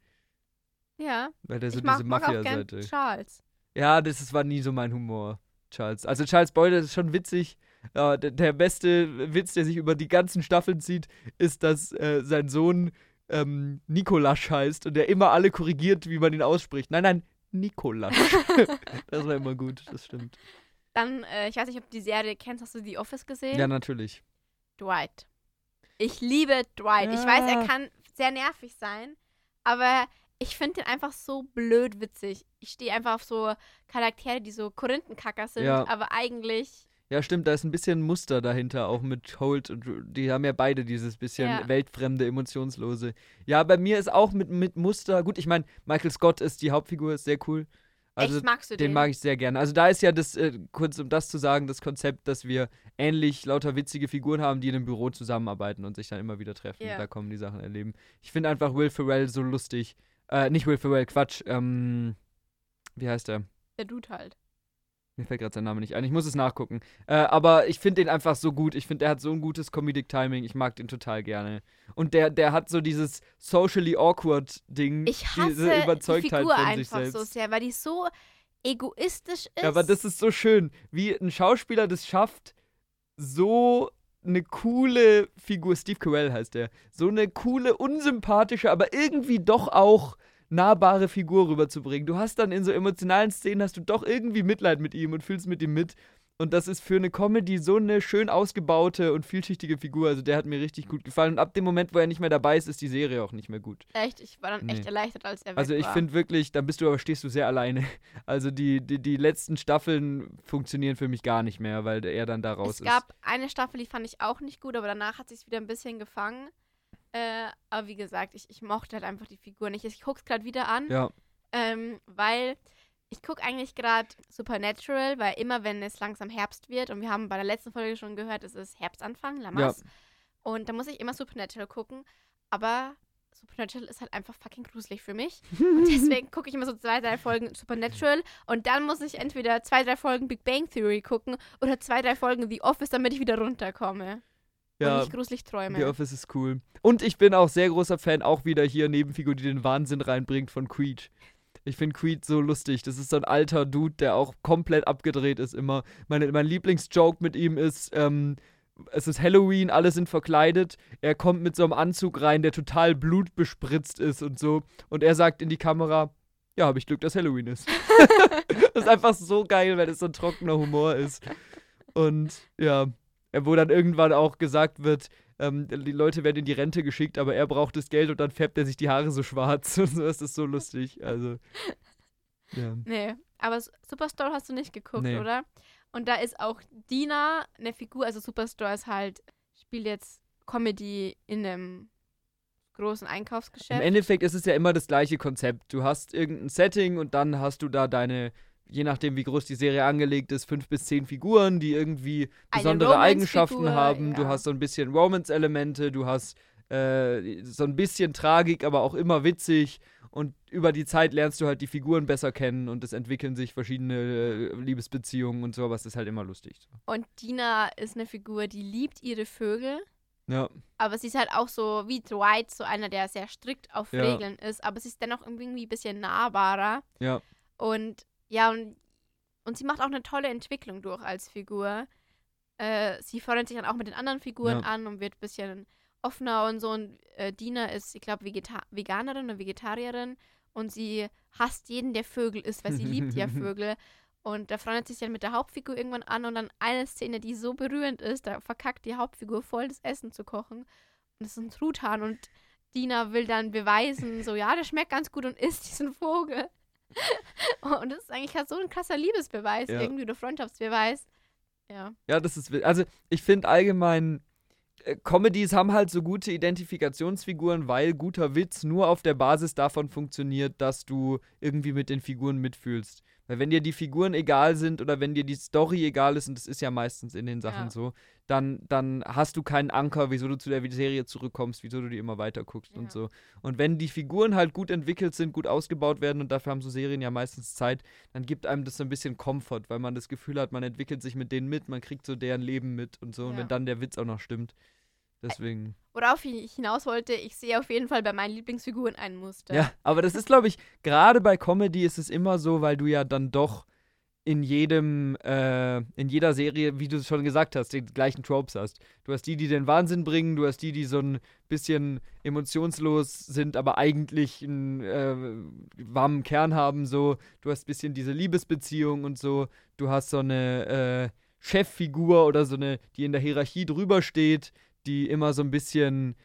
Ja, weil der so ich mag, diese Mafia-Seite. Charles. Ja, das ist, war nie so mein Humor, Charles. Also Charles Boyle ist schon witzig. Ja, der, beste Witz, der sich über die ganzen Staffeln zieht, ist, dass äh, sein Sohn ähm, Nikolasch heißt und der immer alle korrigiert, wie man ihn ausspricht. Nein, nein, Nikolasch. das war immer gut, das stimmt. Dann, äh, ich weiß nicht, ob du die Serie kennst. Hast du The Office gesehen? Ja, natürlich. Dwight. Ich liebe Dwight. Ich weiß, Ja. er kann sehr nervig sein, aber ich finde den einfach so blöd witzig. Ich stehe einfach auf so Charaktere, die so Korinthenkacker sind, Ja. aber eigentlich. Ja, stimmt, da ist ein bisschen Muster dahinter, auch mit Holt und die haben ja beide dieses bisschen Ja. weltfremde, emotionslose. Ja, bei mir ist auch mit, mit Muster, gut, ich meine, Michael Scott ist die Hauptfigur, ist sehr cool. Also echt magst du den? Den mag ich sehr gerne. Also da ist ja das, äh, kurz um das zu sagen, das Konzept, dass wir ähnlich lauter witzige Figuren haben, die in einem Büro zusammenarbeiten und sich dann immer wieder treffen. Ja. Da kommen die Sachen erleben. Ich finde einfach Will Ferrell so lustig. Äh, nicht Will Ferrell, Quatsch. Ähm, wie heißt der? Der Dude halt. Mir fällt gerade sein Name nicht ein. Ich muss es nachgucken. Äh, aber ich finde den einfach so gut. Ich finde, der hat so ein gutes Comedic Timing. Ich mag den total gerne. Und der, der hat so dieses socially awkward Ding. Ich hasse diese Überzeugtheit die Figur von sich einfach selbst. so sehr, weil die so egoistisch ist. Ja, aber das ist so schön, wie ein Schauspieler das schafft, so eine coole Figur, Steve Carell heißt der, so eine coole, unsympathische, aber irgendwie doch auch nahbare Figur rüberzubringen. Du hast dann in so emotionalen Szenen, hast du doch irgendwie Mitleid mit ihm und fühlst mit ihm mit. Und das ist für eine Comedy so eine schön ausgebaute und vielschichtige Figur. Also der hat mir richtig gut gefallen. Und ab dem Moment, wo er nicht mehr dabei ist, ist die Serie auch nicht mehr gut. echt, ich war dann echt Nee. erleichtert, als er weg Also ich finde wirklich, dann bist du aber stehst du sehr alleine. Also die, die, die letzten Staffeln funktionieren für mich gar nicht mehr, weil er dann da raus Es gab eine Staffel, die fand ich auch nicht gut, aber danach hat sich wieder ein bisschen gefangen. Äh, aber wie gesagt, ich, ich mochte halt einfach die Figur nicht. Ich guck's gerade wieder an, ist. Ja, ähm, weil ich gucke eigentlich gerade Supernatural, weil immer wenn es langsam Herbst wird und wir haben bei der letzten Folge schon gehört, es ist Herbstanfang, Lamas. Und da muss ich immer Supernatural gucken, aber Supernatural ist halt einfach fucking gruselig für mich. Und deswegen gucke ich immer so zwei, drei Folgen Supernatural und dann muss ich entweder zwei, drei Folgen Big Bang Theory gucken oder zwei, drei Folgen The Office, damit ich wieder runterkomme und ja. nicht gruselig träume. The Office ist cool. Und ich bin auch sehr großer Fan, auch wieder hier Nebenfigur, die den Wahnsinn reinbringt von Creed. Ich finde Creed so lustig. Das ist so ein alter Dude, der auch komplett abgedreht ist immer. Meine, mein Lieblingsjoke mit ihm ist, ähm, es ist Halloween, alle sind verkleidet. Er kommt mit so einem Anzug rein, der total blutbespritzt ist und so. Und er sagt in die Kamera, ja, habe ich Glück, dass Halloween ist. das ist einfach so geil, weil es so ein trockener Humor ist. Und ja, wo dann irgendwann auch gesagt wird, ähm, die Leute werden in die Rente geschickt, aber er braucht das Geld und dann färbt er sich die Haare so schwarz und so. Das ist so lustig. Also, ja. Nee, aber Superstore hast du nicht geguckt, Nee. oder? Und da ist auch Dina eine Figur, also Superstore ist halt, spielt jetzt Comedy in einem großen Im Einkaufsgeschäft. Endeffekt ist es ja immer das gleiche Konzept. Du hast irgendein Setting und dann hast du da deine, je nachdem wie groß die Serie angelegt ist, fünf bis zehn Figuren, die irgendwie besondere Eigenschaften haben. Du ja. hast so ein bisschen Romance-Elemente, du hast äh, so ein bisschen Tragik, aber auch immer witzig. Und über die Zeit lernst du halt die Figuren besser kennen und es entwickeln sich verschiedene äh, Liebesbeziehungen und so, aber es ist halt immer lustig. Und Dina ist eine Figur, die liebt ihre Vögel. Ja, Aber sie ist halt auch so wie Dwight, so einer, der sehr strikt auf Ja. Regeln ist. Aber sie ist dennoch irgendwie ein bisschen nahbarer. ja, Und ja, und, und sie macht auch eine tolle Entwicklung durch als Figur. Äh, sie freundet sich dann auch mit den anderen Figuren Ja. an und wird ein bisschen offener und so. Und äh, Dina ist, ich glaube, Vegeta Veganerin oder Vegetarierin. Und sie hasst jeden, der Vögel isst, weil sie liebt ja Vögel. Und da freundet sich dann mit der Hauptfigur irgendwann an und dann eine Szene, die so berührend ist, da verkackt die Hauptfigur voll das Essen zu kochen. Und das ist ein Truthahn und Dina will dann beweisen, so, ja, der schmeckt ganz gut und isst diesen Vogel. Und das ist eigentlich halt so ein krasser Liebesbeweis, Ja. irgendwie, oder Freundschaftsbeweis. Ja. ja, das ist, also ich finde allgemein, äh, Comedies haben halt so gute Identifikationsfiguren, weil guter Witz nur auf der Basis davon funktioniert, dass du irgendwie mit den Figuren mitfühlst. Weil wenn dir die Figuren egal sind oder wenn dir die Story egal ist, und das ist ja meistens in den Sachen Ja. so, dann, dann hast du keinen Anker, wieso du zu der Serie zurückkommst, wieso du die immer weiter guckst Ja. und so. Und wenn die Figuren halt gut entwickelt sind, gut ausgebaut werden, und dafür haben so Serien ja meistens Zeit, dann gibt einem das so ein bisschen Komfort, weil man das Gefühl hat, man entwickelt sich mit denen mit, man kriegt so deren Leben mit und so. Und Ja. wenn dann der Witz auch noch stimmt. Deswegen. Worauf ich hinaus wollte, ich sehe auf jeden Fall bei meinen Lieblingsfiguren ein Muster. Ja, aber das ist, glaube ich, gerade bei Comedy ist es immer so, weil du ja dann doch in jedem, äh, in jeder Serie, wie du es schon gesagt hast, die gleichen Tropes hast. Du hast die, die den Wahnsinn bringen, du hast die, die so ein bisschen emotionslos sind, aber eigentlich einen äh, warmen Kern haben, so. Du hast ein bisschen diese Liebesbeziehung und so. Du hast so eine äh, Cheffigur oder so eine, die in der Hierarchie drüber steht, die immer so ein bisschen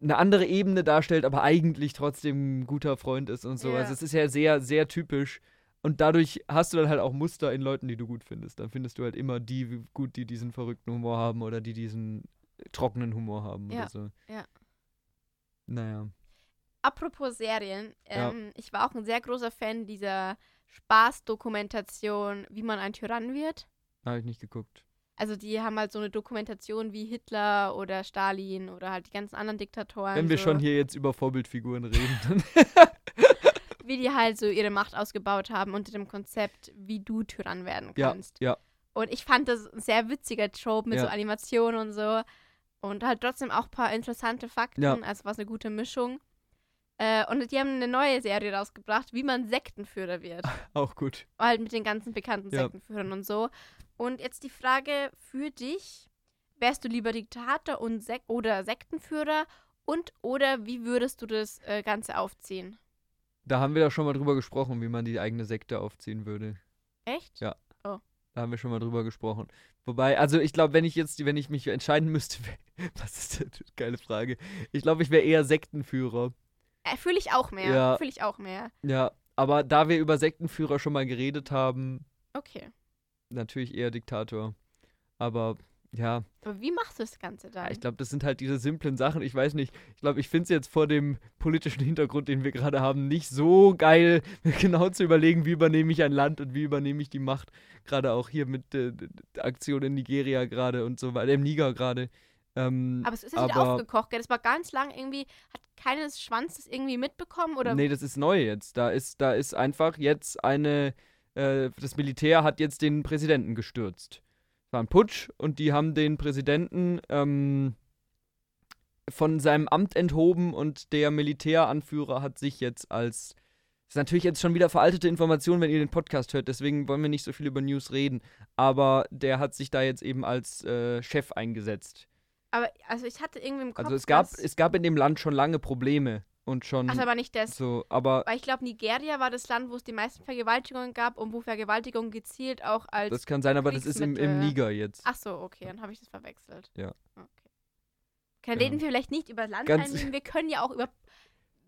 eine andere Ebene darstellt, aber eigentlich trotzdem ein guter Freund ist und so. Ja. Also es ist ja sehr, sehr typisch. Und dadurch hast du dann halt auch Muster in Leuten, die du gut findest. Dann findest du halt immer die gut, die diesen verrückten Humor haben oder die diesen trockenen Humor haben Ja, oder so. ja. Naja. Apropos Serien, Ja. ähm, ich war auch ein sehr großer Fan dieser Spaßdokumentation, wie man ein Tyrann wird. Habe ich nicht geguckt. Also die haben halt so eine Dokumentation wie Hitler oder Stalin oder halt die ganzen anderen Diktatoren. Wenn wir so. schon hier jetzt über Vorbildfiguren reden, dann wie die halt so ihre Macht ausgebaut haben unter dem Konzept, wie du Tyrann werden Ja, kannst. ja. Und ich fand das ein sehr witziger Trope mit Ja. so Animationen und so. Und halt trotzdem auch ein paar interessante Fakten. Ja. Also war es eine gute Mischung. Äh, und die haben eine neue Serie rausgebracht, wie man Sektenführer wird. Auch gut. halt mit den ganzen bekannten Ja. Sektenführern und so. Und jetzt die Frage für dich: Wärst du lieber Diktator und Sek oder Sektenführer? Und oder wie würdest du das äh, Ganze aufziehen? Da haben wir ja schon mal drüber gesprochen, wie man die eigene Sekte aufziehen würde. Echt? Ja. Da haben wir schon mal drüber gesprochen. Wobei, also ich glaube, wenn ich jetzt, wenn ich mich entscheiden müsste, was ist das? Geile Frage. Ich glaube, ich wäre eher Sektenführer. Äh, Fühle ich auch mehr. Ja. Fühle ich auch mehr. Ja, aber da wir über Sektenführer schon mal geredet haben, Okay. Natürlich eher Diktator. Aber ja, Aber wie machst du das Ganze dann? ich glaube, das sind halt diese simplen Sachen. Ich weiß nicht, ich glaube, ich finde es jetzt vor dem politischen Hintergrund, den wir gerade haben, nicht so geil, genau zu überlegen, wie übernehme ich ein Land und wie übernehme ich die Macht. Gerade auch hier mit äh, der Aktion in Nigeria gerade und so weiter, im Niger gerade. Ähm, aber es ist ja aber- aufgekocht, gell? Das war ganz lang irgendwie, hat keines Schwanz das irgendwie mitbekommen oder Nee, das ist neu jetzt. Da ist, da ist einfach jetzt eine, äh, das Militär hat jetzt den Präsidenten gestürzt. Es war ein Putsch und die haben den Präsidenten ähm, von seinem Amt enthoben und der Militäranführer hat sich jetzt als. Das ist natürlich jetzt schon wieder veraltete Information, wenn ihr den Podcast hört, deswegen wollen wir nicht so viel über News reden. Aber der hat sich da jetzt eben als äh, Chef eingesetzt. Aber also ich hatte irgendwie im Kopf. Also es gab, es gab in dem Land schon lange Probleme und schon Ach, aber nicht das. so, aber Weil ich glaube, Nigeria war das Land, wo es die meisten Vergewaltigungen gab und wo Vergewaltigungen gezielt auch als. Das kann sein, aber das ist im, im. Niger jetzt. Ach so, okay, dann habe ich das verwechselt. Ja. Okay. Dann Ja. reden wir vielleicht nicht über Land Ganz- einnehmen, wir können ja auch über.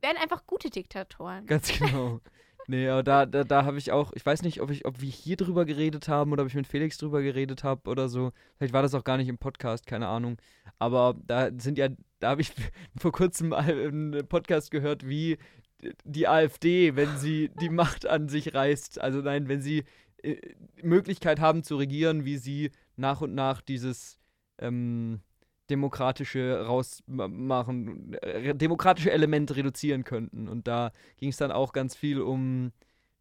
werden einfach gute Diktatoren. Ganz genau. Nee, aber da, da, da habe ich auch, ich weiß nicht, ob ich, ob wir hier drüber geredet haben oder ob ich mit Felix drüber geredet habe oder so. Vielleicht war das auch gar nicht im Podcast, keine Ahnung. Aber da sind ja, da habe ich vor kurzem einen Podcast gehört, wie die AfD, wenn sie die Macht an sich reißt, also nein, wenn sie äh, Möglichkeit haben zu regieren, wie sie nach und nach dieses ähm, demokratische rausmachen, äh, demokratische Elemente reduzieren könnten. Und da ging es dann auch ganz viel um,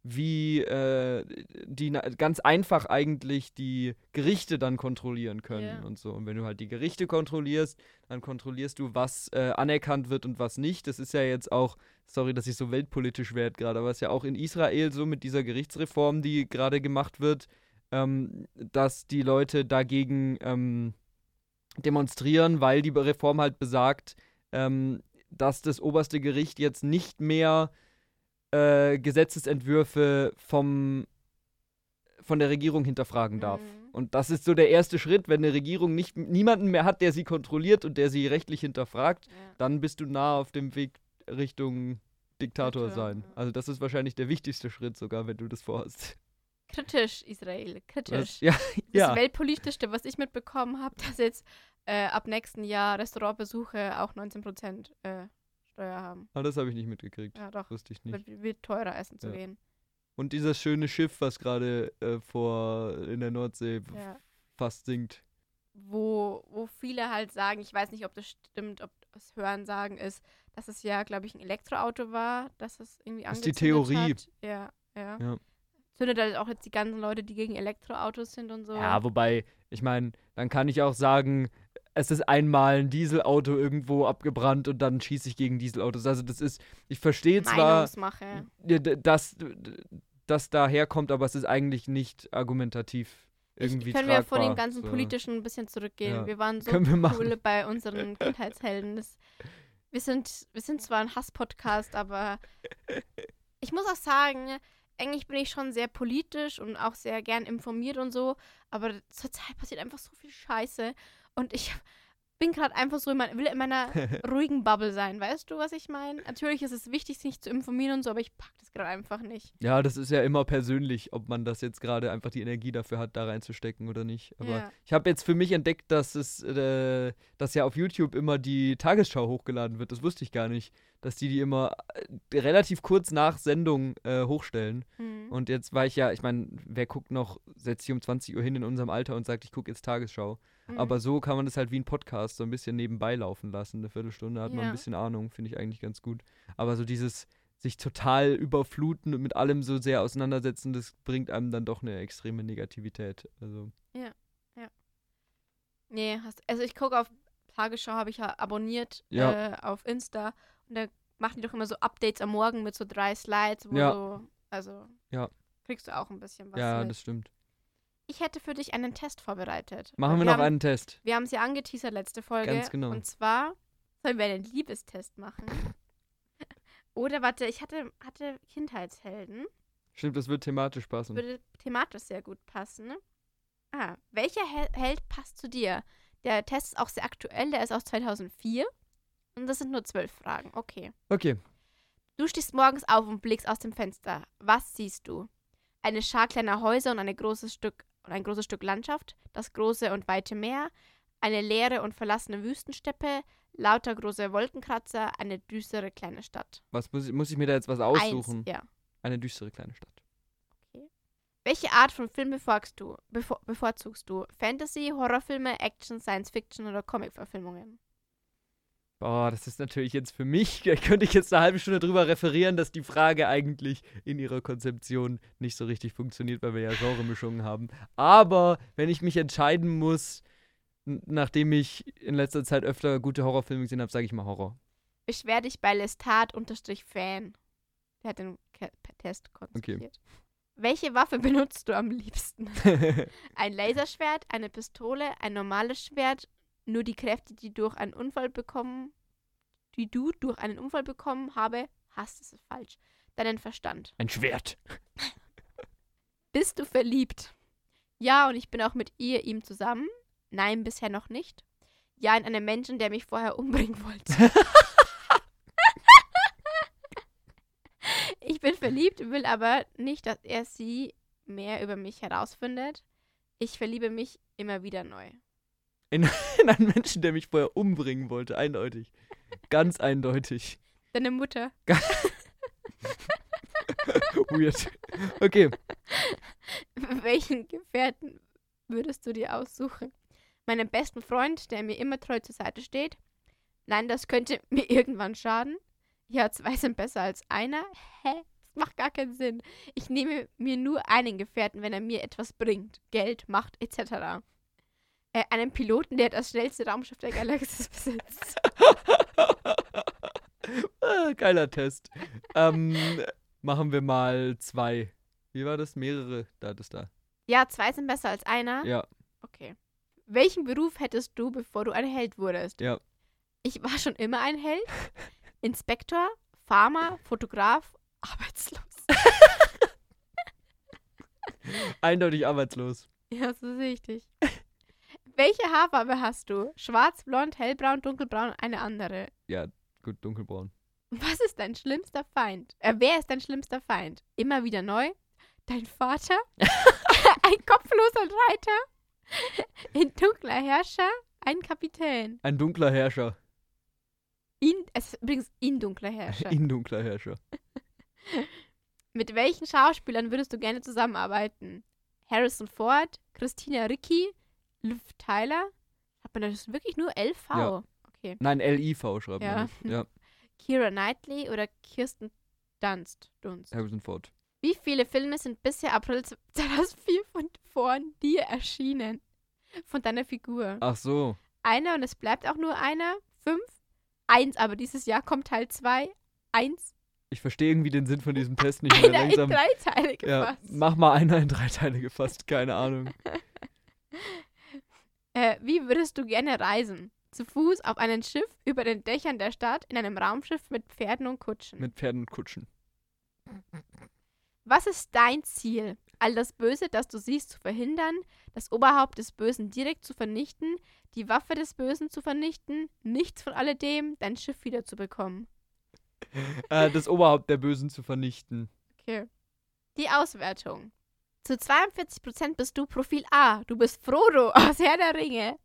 wie äh, die ganz einfach eigentlich die Gerichte dann kontrollieren können Ja. und so. Und wenn du halt die Gerichte kontrollierst, dann kontrollierst du, was äh, anerkannt wird und was nicht. Das ist ja jetzt auch, sorry, dass ich so weltpolitisch werde gerade, aber es ist ja auch in Israel so mit dieser Gerichtsreform, die gerade gemacht wird, ähm, dass die Leute dagegen ähm, demonstrieren, weil die Reform halt besagt, ähm, dass das oberste Gericht jetzt nicht mehr äh, Gesetzesentwürfe vom, von der Regierung hinterfragen darf. Mhm. Und das ist so der erste Schritt, wenn eine Regierung nicht niemanden mehr hat, der sie kontrolliert und der sie rechtlich hinterfragt, Ja. dann bist du nah auf dem Weg Richtung Diktator Diktator, sein. Also das ist wahrscheinlich der wichtigste Schritt sogar, wenn du das vorhast. Kritisch, Israel, kritisch. Was? Ja, Das ja. weltpolitischste, was ich mitbekommen habe, dass jetzt äh, ab nächsten Jahr Restaurantbesuche auch 19% äh, Steuer haben. Aber das habe ich nicht mitgekriegt. Ja, doch. Wusste ich nicht. Wird, wird teurer essen zu Ja. gehen. Und dieses schöne Schiff, was gerade äh, vor in der Nordsee Ja. fast sinkt. Wo, wo viele halt sagen, ich weiß nicht, ob das stimmt, ob das Hören sagen ist, dass es ja, glaube ich, ein Elektroauto war, dass es irgendwie Das ist die angezündet Theorie. Hat. Ja, ja. Ja. Zündet halt auch jetzt die ganzen Leute, die gegen Elektroautos sind und so. Ja, wobei, ich meine, dann kann ich auch sagen, es ist einmal ein Dieselauto irgendwo abgebrannt und dann schieße ich gegen Dieselautos. Also das ist, ich verstehe zwar, dass das daherkommt, aber es ist eigentlich nicht argumentativ irgendwie ich, können wir tragbar. von dem ganzen so. Politischen ein bisschen zurückgehen. Ja. Wir waren so wir cool bei unseren Kindheitshelden. Das, wir, sind, wir sind zwar ein Hasspodcast, aber ich muss auch sagen, eigentlich bin ich schon sehr politisch und auch sehr gern informiert und so, aber zurzeit passiert einfach so viel Scheiße und ich bin gerade einfach so, in mein, will in meiner ruhigen Bubble sein. Weißt du, was ich meine? Natürlich ist es wichtig, sich zu informieren und so, aber ich pack das gerade einfach nicht. Ja, das ist ja immer persönlich, ob man das jetzt gerade einfach die Energie dafür hat, da reinzustecken oder nicht. Aber Ja. ich habe jetzt für mich entdeckt, dass es, äh, dass ja auf YouTube immer die Tagesschau hochgeladen wird. Das wusste ich gar nicht, dass die die immer äh, relativ kurz nach Sendung äh, hochstellen. Hm. Und jetzt war ich ja, ich meine, wer guckt noch, setzt sich um 20 Uhr hin in unserem Alter und sagt, ich gucke jetzt Tagesschau. Hm. Aber so kann man das halt wie ein Podcast so ein bisschen nebenbei laufen lassen. Eine Viertelstunde hat man Ja. ein bisschen Ahnung, finde ich eigentlich ganz gut. Aber so dieses sich total überfluten und mit allem so sehr auseinandersetzen, das bringt einem dann doch eine extreme Negativität. Also. Nee, hast, also ich gucke auf Tagesschau, habe ich ja abonniert Ja. Äh, auf Insta und da machen die doch immer so Updates am Morgen mit so drei Slides, wo Ja. so, also Ja. kriegst du auch ein bisschen was ja, mit. das stimmt. Ich hätte für dich einen Test vorbereitet. Machen Weil wir noch haben, einen Test. Wir haben es ja angeteasert letzte Folge. Ganz genau. Und zwar sollen wir einen Liebestest machen. Oder warte, ich hatte, hatte Kindheitshelden. Stimmt, das wird thematisch passen. Würde thematisch sehr gut passen. Ah, welcher Hel Held passt zu dir? Der Test ist auch sehr aktuell, der ist aus 2004. Und das sind nur zwölf Fragen. Okay. Okay. Du stehst morgens auf und blickst aus dem Fenster. Was siehst du? Eine Schar kleiner Häuser und eine großes Stück, und ein großes Stück Landschaft, das große und weite Meer, eine leere und verlassene Wüstensteppe, lauter große Wolkenkratzer, eine düstere kleine Stadt. Was muss ich, muss ich mir da jetzt was aussuchen? Eins, ja. Eine düstere kleine Stadt. Welche Art von Film bevorzugst du? Bevor, bevorzugst du? Fantasy, Horrorfilme, Action, Science Fiction oder Comic-Verfilmungen? Boah, das ist natürlich jetzt für mich, da könnte ich jetzt eine halbe Stunde drüber referieren, dass die Frage eigentlich in ihrer Konzeption nicht so richtig funktioniert, weil wir ja Genremischungen haben. Aber wenn ich mich entscheiden muss, nachdem ich in letzter Zeit öfter gute Horrorfilme gesehen habe, sage ich mal Horror. Beschwer dich bei Lestat-Fan. Der hat den Ke Test konzipiert. Welche Waffe benutzt du am liebsten? Ein Laserschwert, eine Pistole, ein normales Schwert, nur die Kräfte, die durch einen Unfall bekommen, die du durch einen Unfall bekommen habe, hast, ist falsch. Deinen Verstand. Ein Schwert. Bist du verliebt? Ja, und ich bin auch mit ihr, ihm zusammen. Nein, bisher noch nicht. Ja, in einen Menschen, der mich vorher umbringen wollte. ich bin verliebt, will aber nicht, dass er sie mehr über mich herausfindet. Ich verliebe mich immer wieder neu. In einen Menschen, der mich vorher umbringen wollte, eindeutig. Ganz eindeutig. Deine Mutter. Weird. Okay. Welchen Gefährten würdest du dir aussuchen? Meinen besten Freund, der mir immer treu zur Seite steht? Nein, das könnte mir irgendwann schaden. Ja, zwei sind besser als einer. Hä? Das macht gar keinen Sinn. Ich nehme mir nur einen Gefährten, wenn er mir etwas bringt. Geld, Macht, etc. Äh, einen Piloten, der das schnellste Raumschiff der Galaxis besitzt. Ah, geiler Test. ähm, machen wir mal zwei. Wie war das? Mehrere. Da, das da. Ja, zwei sind besser als einer. Ja. Okay. Welchen Beruf hättest du, bevor du ein Held wurdest? Ja. Ich war schon immer ein Held. Inspektor, Farmer, Fotograf, arbeitslos. Eindeutig arbeitslos. Ja, so sehe ich dich. Welche Haarfarbe hast du? Schwarz, blond, hellbraun, dunkelbraun, eine andere. Gut, dunkelbraun. Was ist dein schlimmster Feind? Äh, wer ist dein schlimmster Feind? Immer wieder neu? Dein Vater? ein kopfloser Reiter? Ein dunkler Herrscher? Ein Kapitän? Ein dunkler Herrscher. In, es ist übrigens ein dunkler Herrscher. Ein dunkler Herrscher. Mit welchen Schauspielern würdest du gerne zusammenarbeiten? Harrison Ford, Christina Ricci, Liv Tyler? Hat man das wirklich nur LV? Ja. Okay. Nein, L-I-V schreibt Ja. man. das. Ja, Kira Knightley oder Kirsten Dunst? Dunst. Harrison Ford. Wie viele Filme sind bisher April 2004 von, von dir erschienen? Von deiner Figur? Ach so. Einer und es bleibt auch nur einer? Fünf? Eins, aber dieses Jahr kommt Teil zwei. Eins. Ich verstehe irgendwie den Sinn von diesem Test nicht mehr Einer in langsam. drei Teile Ja, gefasst. mach mal einer in drei Teile gefasst. Keine Ahnung. Äh, wie würdest du gerne reisen? Zu Fuß, auf einem Schiff, über den Dächern der Stadt, in einem Raumschiff mit Pferden und Kutschen. Mit Pferden und Kutschen. Was ist dein Ziel? All das Böse, das du siehst, zu verhindern, das Oberhaupt des Bösen direkt zu vernichten, die Waffe des Bösen zu vernichten, nichts von alledem, dein Schiff wiederzubekommen. Äh, das Oberhaupt der Bösen zu vernichten. Okay. Die Auswertung. Zu 42% bist du Profil A. Du bist Frodo aus Herr der Ringe.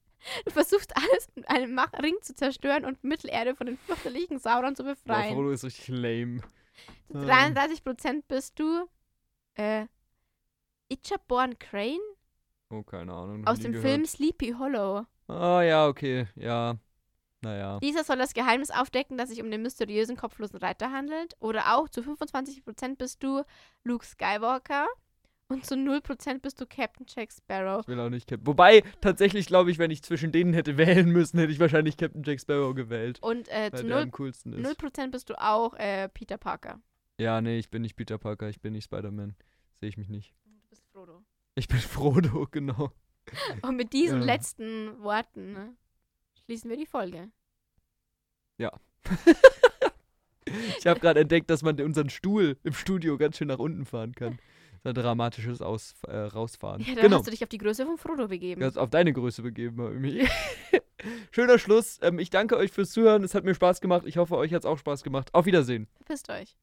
Du versuchst alles mit einem Mach Ring zu zerstören und Mittelerde von den fürchterlichen Sauron zu befreien. Frodo ist richtig lame. Zu Ähm. 33% bist du äh, Ichaborn Crane Oh, keine Ahnung. aus dem gehört. Film Sleepy Hollow. Ah, ja, okay. Ja. Naja. Dieser soll das Geheimnis aufdecken, das sich um den mysteriösen kopflosen Reiter handelt. Oder auch zu 25% bist du Luke Skywalker und zu 0% bist du Captain Jack Sparrow. Ich will auch nicht Captain. Wobei, tatsächlich glaube ich, wenn ich zwischen denen hätte wählen müssen, hätte ich wahrscheinlich Captain Jack Sparrow gewählt. Und äh, Weil zu der 0%, am coolsten ist. 0 bist du auch äh, Peter Parker. Ja, nee, ich bin nicht Peter Parker, ich bin nicht Spider-Man. Sehe ich mich nicht. Du bist Frodo. Ich bin Frodo, genau. Und mit diesen Ja. letzten Worten ne, schließen wir die Folge. Ich habe gerade entdeckt, dass man unseren Stuhl im Studio ganz schön nach unten fahren kann. Das ist ein dramatisches Aus, äh, Rausfahren. Ja, dann genau. hast du dich auf die Größe von Frodo begeben. Ganz auf deine Größe begeben. mich. Schöner Schluss. Ähm, ich danke euch fürs Zuhören. Es hat mir Spaß gemacht. Ich hoffe, euch hat es auch Spaß gemacht. Auf Wiedersehen. Verpisst euch.